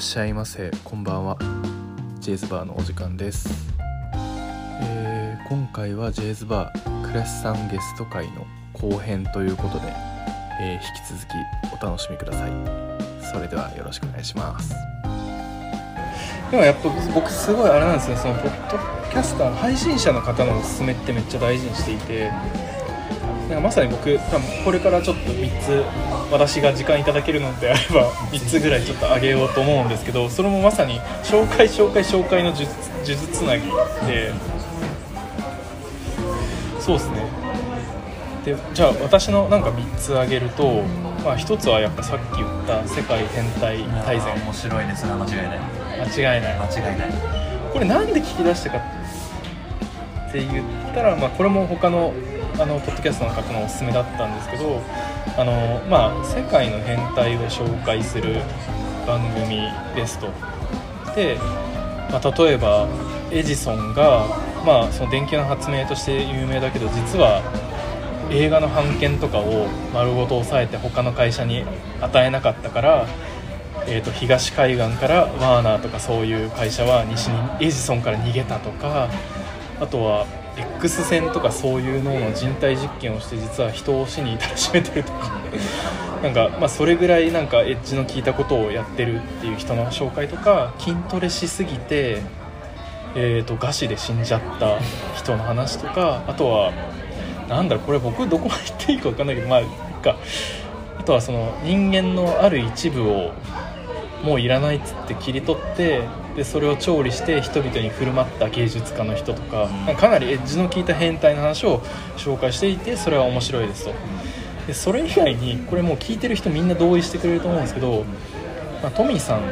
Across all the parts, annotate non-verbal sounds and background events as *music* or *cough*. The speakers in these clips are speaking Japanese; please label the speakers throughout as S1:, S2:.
S1: らっしゃいませ。こんばんは。ジェイズバーのお時間です、えー今回はジェイズバークラシさんゲスト会の後編ということで、えー引き続きお楽しみください。それではよろしくお願いします。でもやっぱ僕すごいあれなんですよ。そのポッドキャスター配信者の方のおすすめってめっちゃ大事にしていて。なんかまさに僕多分これからちょっと3つ私が時間いただけるのであれば3つぐらいちょっとあげようと思うんですけどそれもまさに紹介紹介紹介の呪呪術つなぎで。そうですね。でじゃあ私のなんか3つあげると、まあ、1つはやっぱさっき言った世界変態大全。
S2: 面白いですな間違いない。
S1: 間違いない。
S2: 間違いない。
S1: これなんで聞き出したかって言ったら、まあ、これも他のあのポッドキャストの方のおすすめだったんですけどあの、まあ、世界の変態を紹介する番組ですと。で、まあ、例えばエジソンが、まあ、その電球の発明として有名だけど実は映画の版権とかを丸ごと押さえて他の会社に与えなかったからえー、と東海岸からワーナーとかそういう会社は西にエジソンから逃げたとかあとは X 線とかそういう脳の人体実験をして実は人を死に至らしめてるとか。なんか、まあ、それぐらいなんかエッジの効いたことをやってるっていう人の紹介とか筋トレしすぎて、えー、と餓死で死んじゃった人の話とかあとはなんだろうこれ僕どこまで言っていいか分かんないけどまあかあとはその人間のある一部をもういらないっつって切り取ってでそれを調理して人々に振る舞った芸術家の人とかかかなりエッジの効いた変態の話を紹介していてそれは面白いですと。でそれ以外にこれもう聞いてる人みんな同意してくれると思うんですけど、まあ、トミーさん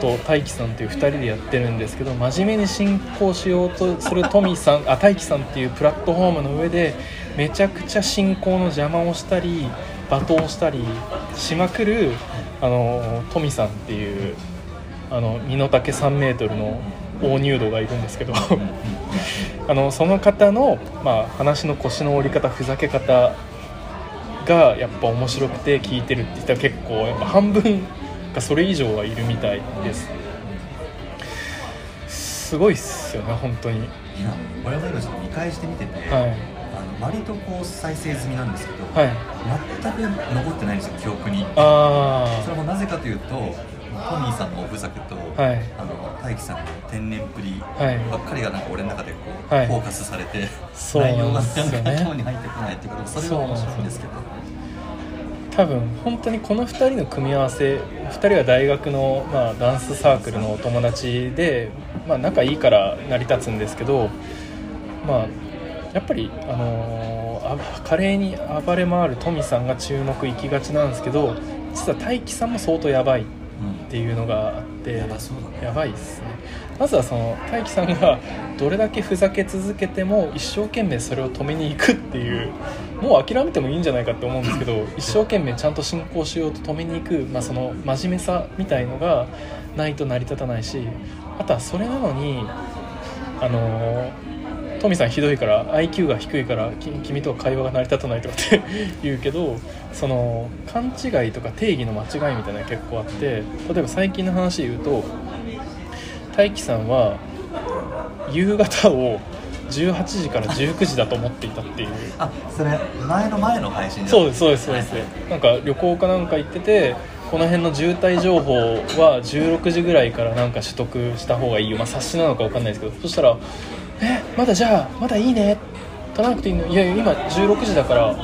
S1: と大輝さんという2人でやってるんですけど真面目に進行しようとするトミーさん *laughs* あ大輝さんっていうプラットフォームの上でめちゃくちゃ進行の邪魔をしたり罵倒したりしまくるあのトミさんっていうあの身の丈3メートルの大入道がいるんですけど。*laughs* あのその方の、まあ、話の腰の折り方ふざけ方がやっぱ面白くて聞いてるって人は結構やっぱ半分かそれ以上はいるみたいです。すごいっすよね本当に。
S2: いや俺も今ちょっと見返してみてて、
S1: はい。
S2: あの割とこう再生済みなんですけど、
S1: はい。
S2: 全く残ってないんですよ記憶に。
S1: あ
S2: それもなぜかというとトミーさんのおふざけと、
S1: はい。
S2: あの大樹さんの天然っぷり
S1: はい。
S2: ばっかりがなんか俺の中でこう、
S1: はい。
S2: フォーカスされて
S1: そう
S2: 内容が
S1: なん
S2: か頭に入ってこないってことそれは面白いんですけど。
S1: 多分本当にこの2人の組み合わせ2人は大学の、まあ、ダンスサークルのお友達で、まあ、仲いいから成り立つんですけど、まあ、やっぱり、あのーあ華麗に暴れ回るトミさんが注目いきがちなんですけど実は大輝さんも相当やばいっていうのがあって
S2: やばそうだね。
S1: やばいですね。まずはその大輝さんがどれだけふざけ続けても一生懸命それを止めに行くっていうもう諦めてもいいんじゃないかって思うんですけど *laughs* 一生懸命ちゃんと進行しようと止めに行く、まあ、その真面目さみたいのがないと成り立たないしあとはそれなのにあのトミさんひどいから IQ が低いからき君とは会話が成り立たないとかって *laughs* 言うけどその勘違いとか定義の間違いみたいなのが結構あって例えば最近の話で言うと大輝さんは夕方を18時から19時だと思っていたっていう。*laughs*
S2: あそれ前の前の配信
S1: そうですそうですそうです。なんか旅行かなんか行っててこの辺の渋滞情報は16時ぐらいからなんか取得した方がいいよ、まあ、冊子なのか分かんないですけどそしたら「えまだじゃあまだいいね」取らなくていいの？いやいや今16時だから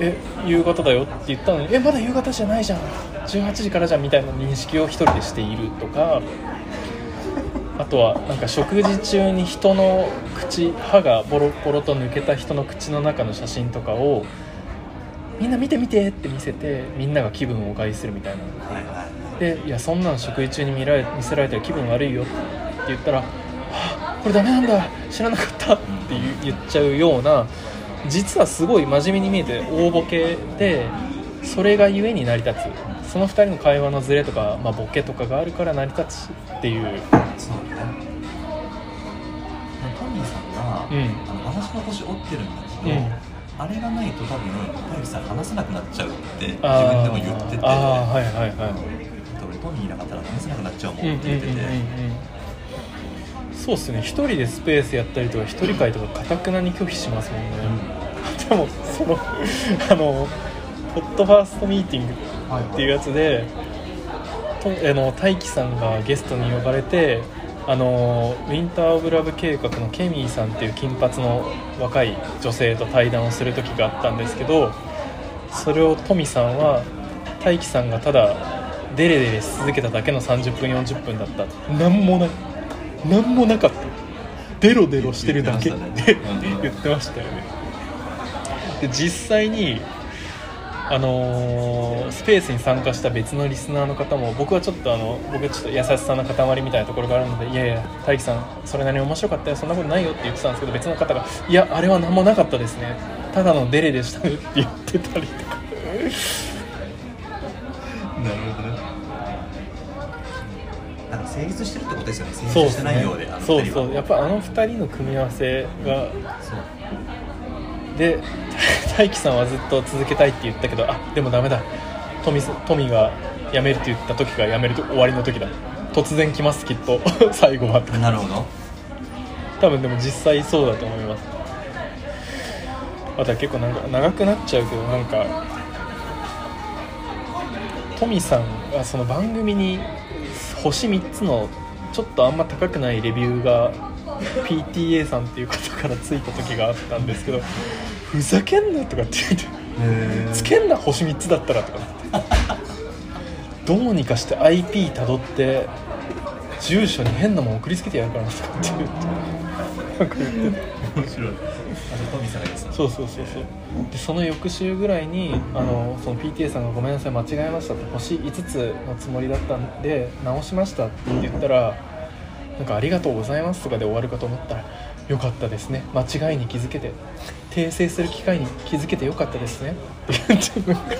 S1: え夕方だよって言ったのにえまだ夕方じゃないじゃん。18時からじゃんみたいな認識を一人でしているとか *laughs* あとはなんか食事中に人の口歯がボロボロと抜けた人の口の中の写真とかをみんな見て見てって見せてみんなが気分を害するみたいな。でいやそんなん食事中に見られ見せられたら気分悪いよって言ったら「はあこれダメなんだ知らなかった」って言っちゃうような実はすごい真面目に見えて大ボケでそれがゆえに成り立つ。その2人の会話のズレとか、まあ、ボケとかがあるから成り立つっていう。
S2: そうね。トミーさんが、
S1: うん。
S2: あの私の年折ってるんだけど、
S1: うん。
S2: あれがないと多分大樹さん話せなくなっちゃうって自分でも言ってて
S1: あーはいはいはい。
S2: 俺トミーいなかったら試せなくなっちゃうも
S1: うんうんうんうん
S2: んって言ってて、
S1: そうっすね。一人でスペースやったりとか一人会とかかたくなに拒否しますもんね、でもその *laughs* あのポッドファーストミーティングっていうやつで、とあの大輝さんがゲストに呼ばれてあのウィンター・オブ・ラブ計画のケミーさんっていう金髪の若い女性と対談をする時があったんですけどそれをトミさんは大輝さんがただデレデレし続けただけの30分40分だった。何もない何もなかった。デロデロしてるだけ。って *laughs* 言ってましたよね。で実際にあのースペースに参加した別のリスナーの方も僕はちょっとあの僕はちょっと優しさの塊みたいなところがあるのでいやいや大樹さんそれなりに面白かったよ。そんなことないよって言ってたんですけど別の方がいやあれは何もなかったですね。ただのデレでしたねって言ってたりとか
S2: なるほどねなんか成立してるってことですよね。成
S1: そう
S2: 立してないようであの
S1: そうそう。やっぱあの2人の組み合わせがで大樹さんはずっと続けたいって言ったけどあでもダメだ。トミトミが辞めるって言った時が辞めると終わりの時だ。突然来ますきっと。*laughs* 最後は
S2: なるほど。
S1: 多分でも実際そうだと思います。あとは結構なんか長くなっちゃうけどなんかトミさんがその番組に星3つのちょっとあんま高くないレビューが PTA さんっていう方からついた時があったんですけどふざけんなとかって言って
S2: へ
S1: つけんな星3つだったらとか。ってどうにかして IP たどって住所に変なもん送りつけてやるからとかって言って。なんか言ってて
S2: 面白い。あとトミーさんがですね
S1: そうそうそうそう。でその翌週ぐらいにあのその PTA さんが「ごめんなさい間違えました」って星5つのつもりだったんで直しましたって言ったら「なんかありがとうございます」とかで終わるかと思ったら「よかったですね。間違いに気づけて。訂正する機会に気づけてよかったですね」って言ってなんか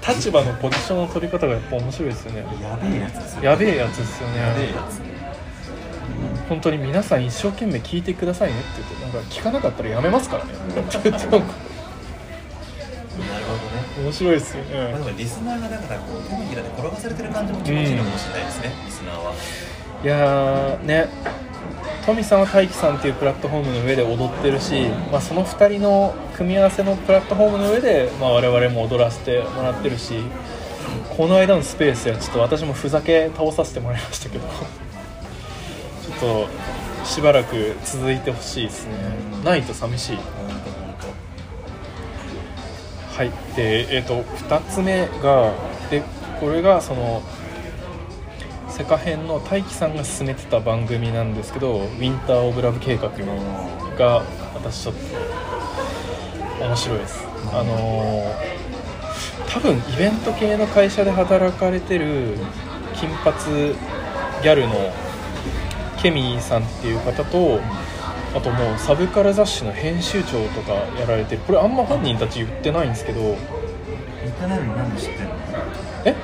S1: た立場のポジションの取り方がやっぱ面白いですよね。
S2: やべえやつですよ
S1: やべえやつですよね。
S2: やべえやつ
S1: 本当に皆さん一生懸命聞いてくださいねって言ってなんか聞かなかったらやめますからね。な
S2: るほどね。
S1: 面白いですよ
S2: まあ、
S1: ね
S2: でもリスナーがだからこう手のひらで転がされてる感じも気持ちいいのかもしれないで。すね、リスナーは。い
S1: やーねトミさんは大樹さんっていうプラットフォームの上で踊ってるし、まあ、その2人の組み合わせのプラットフォームの上で、まあ、我々も踊らせてもらってるしこの間のスペースやちょっと私もふざけ倒させてもらいましたけどとしばらく続いてほしいですね。ないと寂しい。はい。でえっ、と2つ目がでこれがそのセカ編の大樹さんが進めてた番組なんですけど「ウィンター・オブ・ラブ計画」が私ちょっと面白いです。あのー多分イベント系の会社で働かれてる金髪ギャルのケミーさんっていう方とあともうサブカル雑誌の編集長とかやられてる。これあんま本人たち言ってないんですけど。
S2: 当言ってないのになんで知ってんの？
S1: え？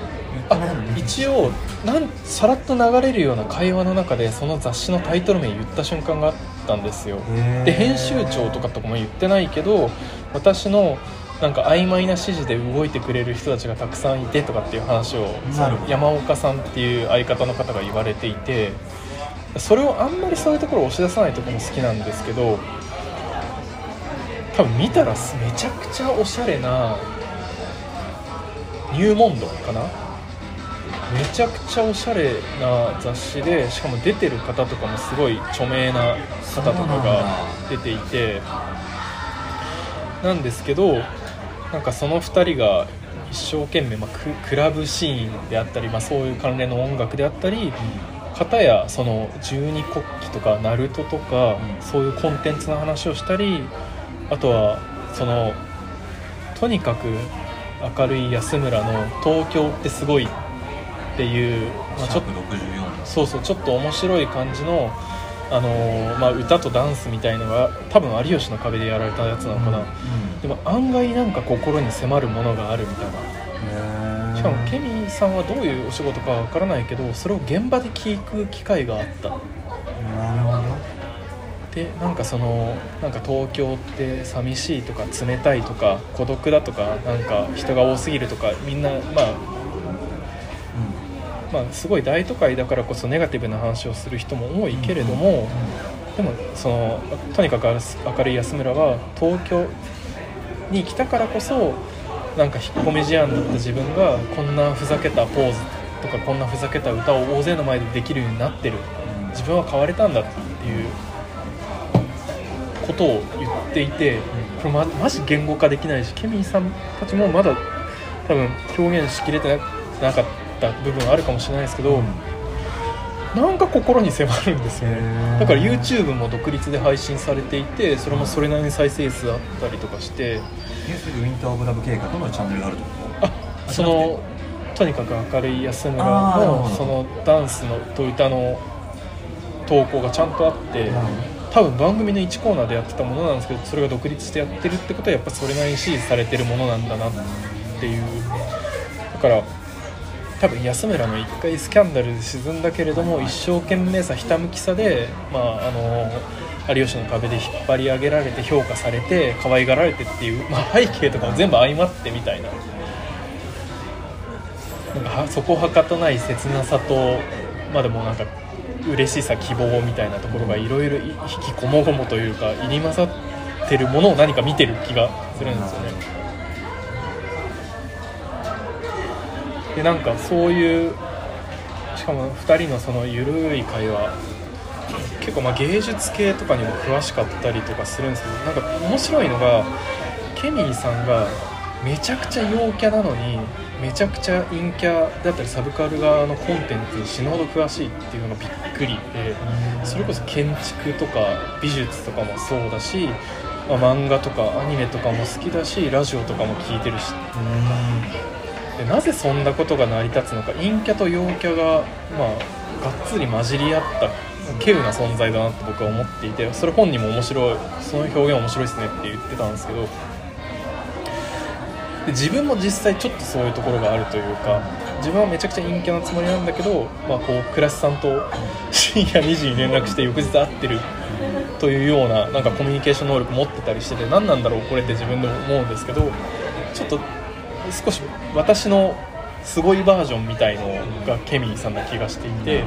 S1: あ
S2: に
S1: 一応なんさらっと流れるような会話の中でその雑誌のタイトル名言った瞬間があったんですよ。で編集長とかとかも言ってないけど私のなんか曖昧な指示で動いてくれる人たちがたくさんいてとかっていう話を山岡さんっていう相方の方が言われていてそれをあんまりそういうところを押し出さないところも好きなんですけど多分見たらめちゃくちゃおしゃれなニューモンドかな？めちゃくちゃおしゃれな雑誌でしかも出てる方とかもすごい著名な方とかが出ていてなんですけどなんかその2人が一生懸命、まあ、ククラブシーンであったり、まあ、そういう関連の音楽であったり片やその十二国旗とかナルトとか、
S2: うん。
S1: そういうコンテンツの話をしたりあとはそのとにかく明るい安村の「東京ってすごい」っていう、まあ、ちょっと
S2: 64
S1: そうそうちょっと面白い感じの、あのーまあ、歌とダンスみたいのが多分有吉の壁でやられたやつなのかな、でも案外なんか心に迫るものがあるみたいなしかもケミーさんはどういうお仕事かわからないけどそれを現場で聞く機会があった。
S2: なるほど。
S1: でなんかそのなんか東京って寂しいとか冷たいとか孤独だとかなんか人が多すぎるとかみんなまあまあ、すごい大都会だからこそネガティブな話をする人も多いけれども、でもそのとにかく明るい安村は東京に来たからこそなんか引っ込み思案だった自分がこんなふざけたポーズとかこんなふざけた歌を大勢の前でできるようになってる。自分は変われたんだっていうことを言っていてこれまマジ言語化できないしケミーさんたちもまだ多分表現しきれてなかった部分はあるかもしれないですけど、うん、なんか心に迫るんですよね。だから YouTube も独立で配信されていてそれもそれなりに再生数あったりとかして。ウ
S2: ィンター・オブ・ラブ計画のチャンネルがあると
S1: あそのとにかく明るい安村のそのダンスのと歌の投稿がちゃんとあって多分番組の1コーナーでやってたものなんですけどそれが独立してやってるってことはやっぱそれなりに支持されてるものなんだなっていう。だから多分安村の1回スキャンダルで沈んだけれども一生懸命さひたむきさで、まあ、あの有吉の壁で引っ張り上げられて評価されて可愛がられてっていう、まあ、背景とかも全部相まってみたいななんかそこはかとない切なさとまあでもなんか嬉しさ希望みたいなところがいろいろ引きこもごもというか入り混ざってるものを何か見てる気がするんですよね。でなんかそういうしかも2人のその緩い会話結構ま芸術系とかにも詳しかったりとかするんですけどなんか面白いのがケミーさんがめちゃくちゃ陽キャなのにめちゃくちゃ陰キャだったりサブカル側のコンテンツに死ぬほど詳しいっていうのがびっくりでそれこそ建築とか美術とかもそうだし、まあ、漫画とかアニメとかも好きだしラジオとかも聞いてるし。でなぜそんなことが成り立つのか陰キャと陽キャが、まあ、がっつり混じり合った稀有な存在だなって僕は思っていてそれ本人も面白いその表現面白いですねって言ってたんですけどで自分も実際ちょっとそういうところがあるというか自分はめちゃくちゃ陰キャなつもりなんだけど、まあ、こう倉スさんと深夜2時に連絡して翌日会ってるというようななんかコミュニケーション能力持ってたりしてて何なんだろうこれって自分でも思うんですけどちょっと少し私のすごいバージョンみたいのがケミーさんな気がしていて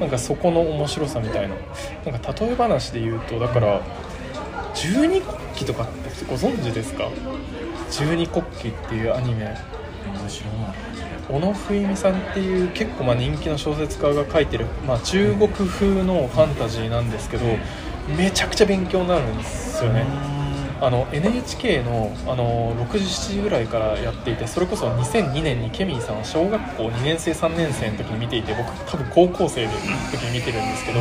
S1: なんかそこの面白さみたいな。なんか例え話で言うとだから十二国旗とかってご存知ですか？十二国旗っていうアニメ。小野冬美さんっていう結構まあ人気の小説家が書いてる、まあ、中国風のファンタジーなんですけどめちゃくちゃ勉強になるんですよね。あの NHK のあの6時7時ぐらいからやっていてそれこそ2002年にケミーさんは小学校2年生3年生の時に見ていて僕多分高校生の時に見てるんですけど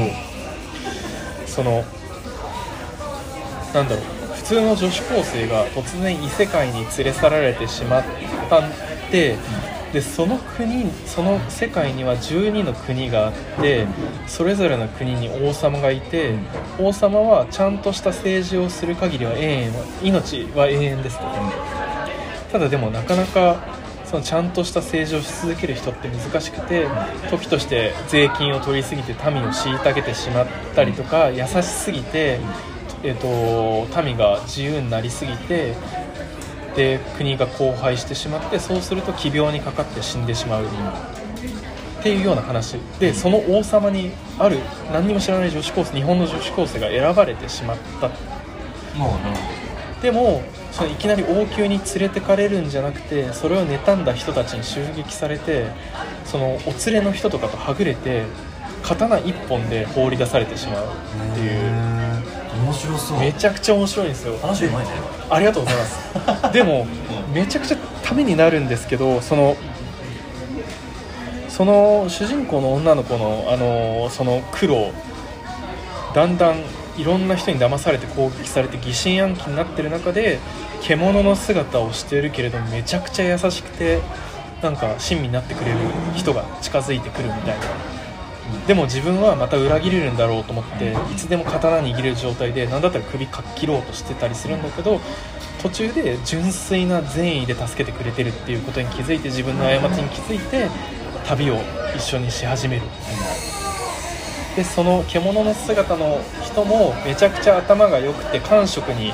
S1: そのなんだろう普通の女子高生が突然異世界に連れ去られてしまったんででその国その世界には12の国があってそれぞれの国に王様がいて王様はちゃんとした政治をする限りは永遠命は永遠ですと。ただでもなかなかそのちゃんとした政治をし続ける人って難しくて時として税金を取りすぎて民を虐げてしまったりとか優しすぎて、えーと民が自由になりすぎてで国が荒廃してしまってそうすると奇病にかかって死んでしまうっていうような話。でその王様にある何にも知らない女子高生日本の女子高生が選ばれてしまった。でもそのいきなり王宮に連れてかれるんじゃなくてそれを妬んだ人たちに襲撃されてそのお連れの人とかとはぐれて刀一本で放り出されてしまうっていう
S2: 面白そう。
S1: めちゃくちゃ面白いんですよ。
S2: 話うまいね
S1: ありがとうございます。*laughs* でもめちゃくちゃためになるんですけどそのその主人公の女の子のあのその苦労だんだんいろんな人に騙されて攻撃されて疑心暗鬼になってる中で獣の姿をしているけれどもめちゃくちゃ優しくてなんか親身になってくれる人が近づいてくるみたいなでも自分はまた裏切れるんだろうと思っていつでも刀握れる状態で何だったら首かっ切ろうとしてたりするんだけど途中で純粋な善意で助けてくれてるっていうことに気づいて自分の過ちに気づいて旅を一緒にし始める。でその獣の姿の人もめちゃくちゃ頭が良くて感触に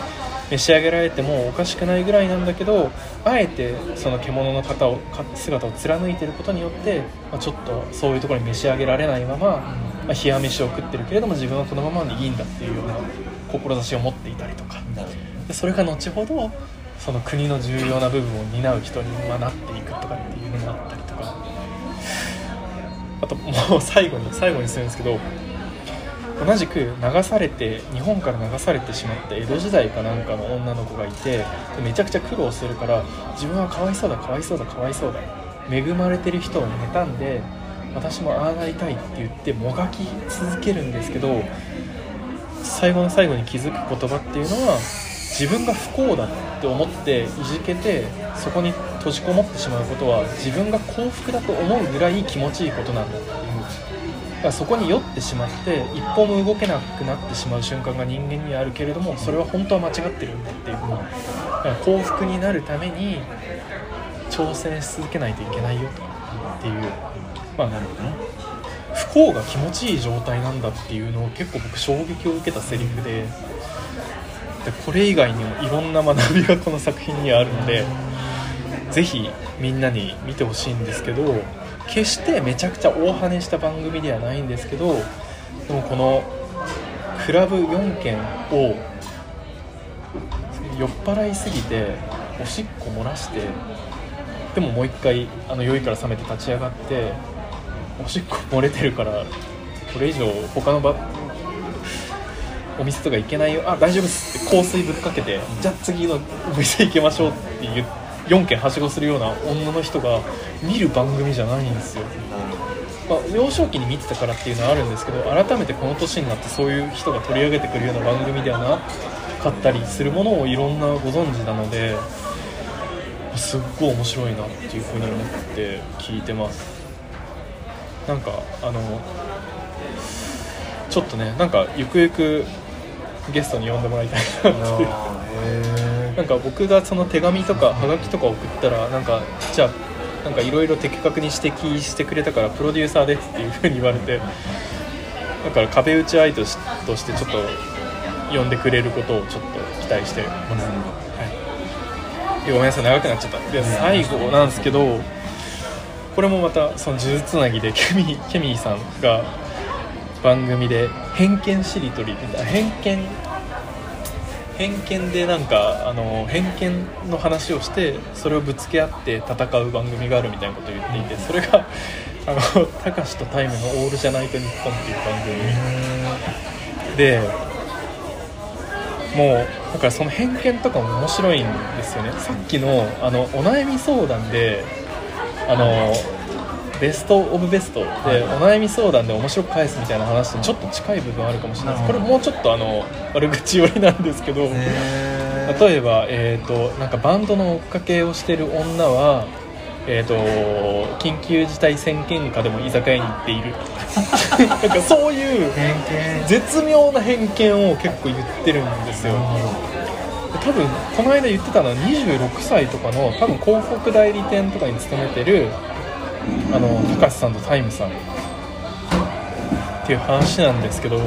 S1: 召し上げられてもおかしくないぐらいなんだけどあえてその獣の方をか姿を貫いてることによって、まあ、ちょっとそういうところに召し上げられないまま、まあ、冷や飯を食ってるけれども自分はこのままでいいんだっていうような志を持っていたりとか。でそれが後ほどその国の重要な部分を担う人にまあなっていくとかっていうのもあったりとか。あともう最後に最後にするんですけど同じく流されて日本から流されてしまった江戸時代かなんかの女の子がいてめちゃくちゃ苦労するから自分はかわいそうだかわいそうだかわいそうだ恵まれてる人を妬んで私もああなりたいって言ってもがき続けるんですけど最後の最後に気づく言葉っていうのは自分が不幸だって思っていじけてそこに閉じこもってしまうことは自分が幸福だと思うぐらい気持ちいいことなんだっていう。かそこに酔ってしまって一歩も動けなくなってしまう瞬間が人間にはあるけれどもそれは本当は間違ってるんだっていうだから幸福になるために挑戦し続けないといけないよっていうまあ
S2: なるほどね。
S1: 不幸が気持ちいい状態なんだっていうのを結構僕衝撃を受けたセリフででこれ以外にもいろんな学びがこの作品にはあるのでぜひみんなに見てほしいんですけど決してめちゃくちゃ大跳ねした番組ではないんですけどでもこのクラブ4軒を酔っ払いすぎておしっこ漏らしてでももう一回あの酔いから覚めて立ち上がっておしっこ漏れてるからこれ以上他の場お店とか行けないよ。あ大丈夫っすって香水ぶっかけてじゃあ次のお店行きましょうって言う4軒はしごするような女の人が見る番組じゃないんですよ、まあ、幼少期に見てたからっていうのはあるんですけど改めてこの年になってそういう人が取り上げてくるような番組ではなかったりするものをいろんなご存知なのですっごい面白いなっていうふうに思って聞いてます。なんかあのちょっとねなんかゆくゆくゲストに呼んでもらいたいなっていう。
S2: へ
S1: なんか僕がその手紙とかはがきとか送ったらなんかじゃあなんかいろいろ的確に指摘してくれたからプロデューサーですっていうふうに言われて *laughs* だから壁打ち相手としとしてちょっと呼んでくれることをちょっと期待してます、はい、ごめんなさい長くなっちゃった。で最後なんですけどこれもまたその呪術つなぎでケミケミーさんが番組で偏見しりとりって偏見偏見でなんかあの偏見の話をしてそれをぶつけ合って戦う番組があるみたいなことを言っていてそれがあの「たかしとタイムのオールじゃないと日本」っていう番組でもうだからその偏見とかも面白いんですよね。さっきのあのお悩み相談であのベスト・オブ・ベストでお悩み相談で面白く返すみたいな話とちょっと近い部分あるかもしれないです。これもうちょっとあの悪口寄りなんですけど例えば、えー、となんかバンドの追っかけをしてる女は、えー、と緊急事態宣言下でも居酒屋に行っている *laughs* なんかそういう絶妙な偏見を結構言ってるんですよ。多分この間言ってたのは26歳とかの多分広告代理店とかに勤めてるあの高橋さんとタイムさんっていう話なんですけど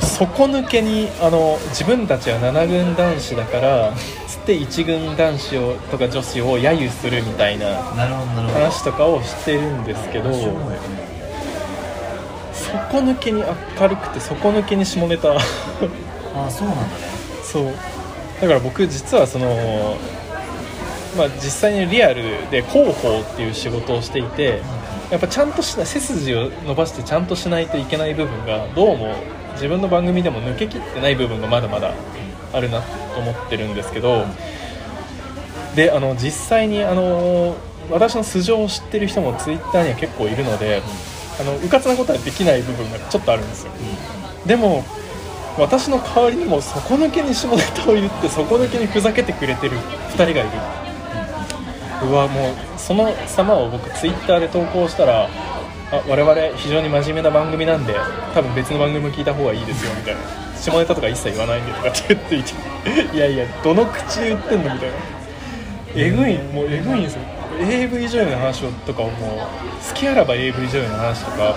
S1: 底抜けにあの自分たちは7軍男子だからつって1軍男子をとか女子を揶揄するみたいな話とかをしてるんですけど底抜けに明るくて底抜けに下ネタ。
S2: ああそうなんだね。
S1: そう。だから僕実はそのまあ実際にリアルで広報っていう仕事をしていてやっぱちゃんとしない背筋を伸ばしてちゃんとしないといけない部分がどうも自分の番組でも抜けきってない部分がまだまだあるなと思ってるんですけどであの実際にあの私の素性を知ってる人もツイッターには結構いるのであのうかつなことはできない部分がちょっとあるんですよ。でも私の代わりにも底抜けに下ネタを言って底抜けにふざけてくれてる2人がいる。うわもうその様を僕ツイッターで投稿したらあ我々非常に真面目な番組なんで多分別の番組も聞いた方がいいですよみたいな。下ネタとか一切言わないんでとかって言っていて。いやいやどの口で言ってんのみたいな。えぐいもうえぐいんですよ。AV 女優の話をとかをもう。好きあらば AV 女優の話とか。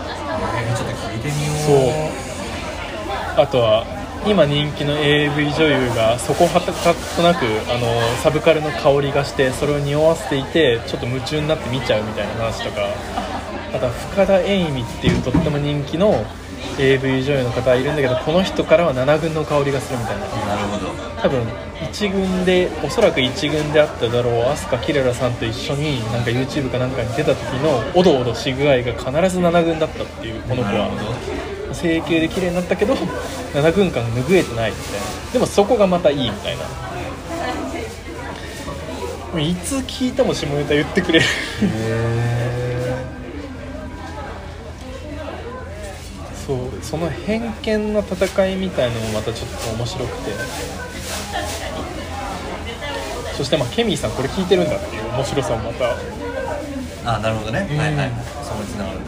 S2: えーちょっと聞いてみよう。
S1: そう。あとは今人気の AV 女優がそこはたかとなくあのサブカルの香りがしてそれを匂わせていてちょっと夢中になって見ちゃうみたいな話とかあとは深田栄美っていうとっても人気の AV 女優の方いるんだけどこの人からは7軍の香りがするみたいな。
S2: なるほど。
S1: 多分1軍でおそらく1軍であっただろう飛鳥キララさんと一緒になんか YouTube かなんかに出た時のおどおどし具合が必ず7軍だったっていうこの子は整形で綺麗になったけど7軍間拭えてないみたいな。でもそこがまたいいみたいな。いつ聞いても下ネタ言ってくれる。そうその偏見の戦いみたいのもまたちょっと面白くて。そしてまあケミーさんこれ聞いてるんだっていう面白さもまた。
S2: あなるほどね、
S1: うん
S2: はいはい。そこにつながる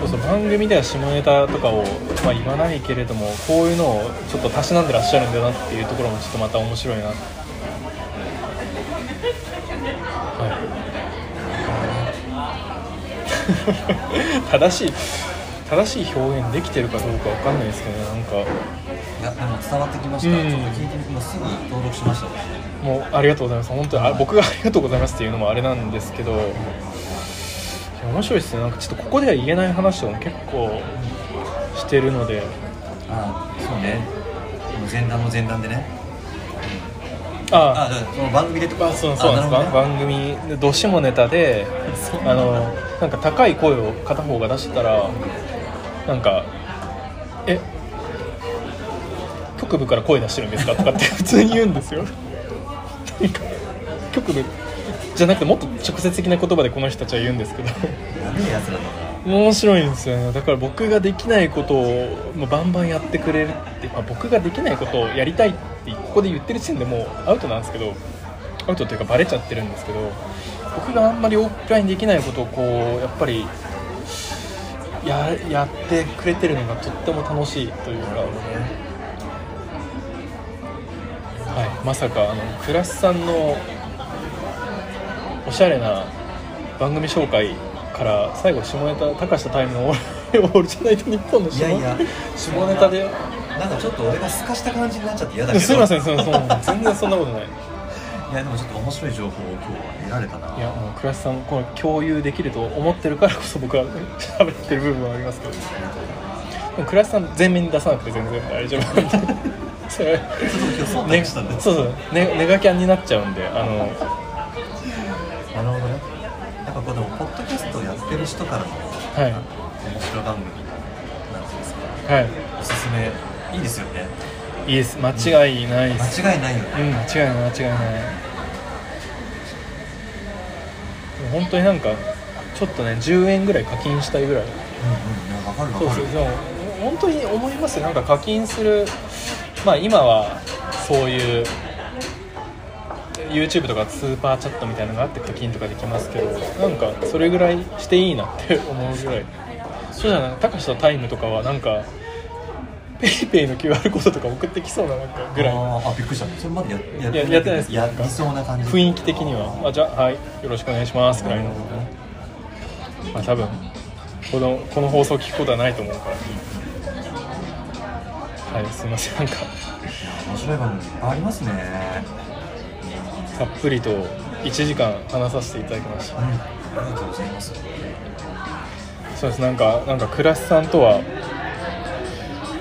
S1: そうそう番組では下ネタとかを、まあ、言わないけれどもこういうのをちょっとたしなんでらっしゃるんだなっていうところもちょっとまた面白いなはい正しい正しい表現できてるかどうかわかんないですけどねなんか
S2: いやでも伝わってきました、
S1: うん
S2: ちょっと聞いてみてもすぐ登録しました
S1: もうありがとうございます本当にあ僕がありがとうございますっていうのもあれなんですけど面白いですね。なんかちょっとここでは言えない話とかも結構してるので。
S2: あそうね。前段の前段でね。
S1: あ。
S2: あその番組でと？か
S1: あそうそう
S2: ね。
S1: 番組でどしもネタであのなんか高い声を片方が出したらなんか「え局部から声出してるんですか?」とかって普通に言うんですよ。*laughs* 局部じゃなくてもっと直接的な言葉でこの人たちは言うんですけど。
S2: やべえやつなんだな
S1: 面白いんですよね。だから僕ができないことをもうバンバンやってくれるって、まあ、僕ができないことをやりたいってここで言ってる時点でもうアウトなんですけど。アウトっていうかバレちゃってるんですけど。僕があんまりオフラインできないことをこうやっぱりややってくれてるのがとっても楽しいというか、はい、まさかあのクラスさんのおしゃれな番組紹介から最後下ネタ高したタイムのオールじゃないと日本の下
S2: いやいや。
S1: 下ネタで。
S2: なんかちょっと俺がすかした感じになっちゃって嫌だけど。
S1: すいませんすいません *laughs* 全然そんなことない。
S2: いやでもちょっと面白い情報を今日は得られたな。い
S1: やもう倉橋さんこの共有できると思ってるからこそ僕は喋ってる部分はありますけど。でも倉橋さん全面に出さなくて全然大丈夫 *laughs* それ
S2: ちょっと今日忖
S1: ね
S2: 度したんで、
S1: そうそう。ねネガキャンになっちゃうんであの
S2: なるほどねやっぱこうでもポッドキャストをやってる人からの
S1: はい。
S2: 面白番組なんですか。
S1: はい。
S2: おすすめ。いいですよね。
S1: いいです。間違いないです、
S2: 間違いないよね。
S1: うん間違いない間違いない。本当になんかちょっとね10円ぐらい課金したいぐらい。
S2: うんうんわかる
S1: そう
S2: わかる。
S1: そうでも本当に思いますよ。なんか課金する。まあ今はそういう YouTube とかスーパーチャットみたいなのがあって課金とかできますけどなんかそれぐらいしていいなって思うぐらい。そうじゃないたかしとタイムとかはなんかペイペイの QR コードとか送ってきそうななんか。ぐらい
S2: あーあびっくりした。それまでやや
S1: いややってないです。
S2: やりそうな感じ
S1: 雰囲気的にはあじゃあはいよろしくお願いしますぐらいの。まあ多分このこの放送聞くことはないと思うから。はいすいません。なんか。
S2: 面白い番組いっぱいありますね
S1: たっぷりと1時間話させていただきました。
S2: うん。ありがとうございます
S1: そうです。なんかなんかクラスさんとは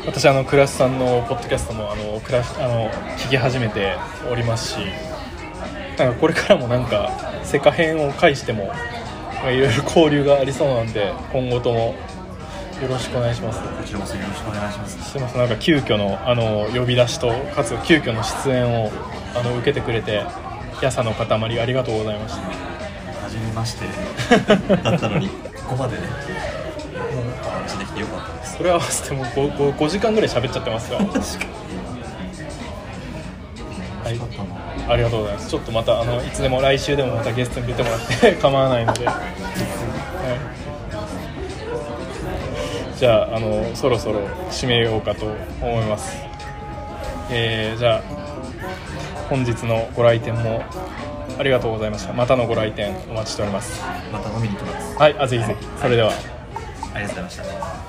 S1: 私あのクラスさんのポッドキャストもあのクラスあの聞き始めておりますしなんかこれからもなんかセカ編を介してもまあいろいろ交流がありそうなんで今後ともよろしくお願いします。
S2: こちらこそよろしくお願いします。
S1: すいません。なんか急遽のあの呼び出しとかつ急遽の出演をあの受けてくれてやさの塊ありがとうございました。
S2: 初めまして。*laughs* だったのにここまでね。お話できてよかったです。
S1: それ合わせても 5, 5, 5時間ぐらい喋っちゃってますから
S2: 確かに。
S1: はい。ありがとうございます。ちょっとまたあのいつでも来週でもまたゲストに出てもらって *laughs* 構わないので、はい、じゃああのそろそろ締めようかと思います。えー、じゃあ本日のご来店もありがとうございました。またのご来店お待ちしております。
S2: また飲みに来ます。
S1: はいあぜひぜひ。それでは。
S2: ありがとうございました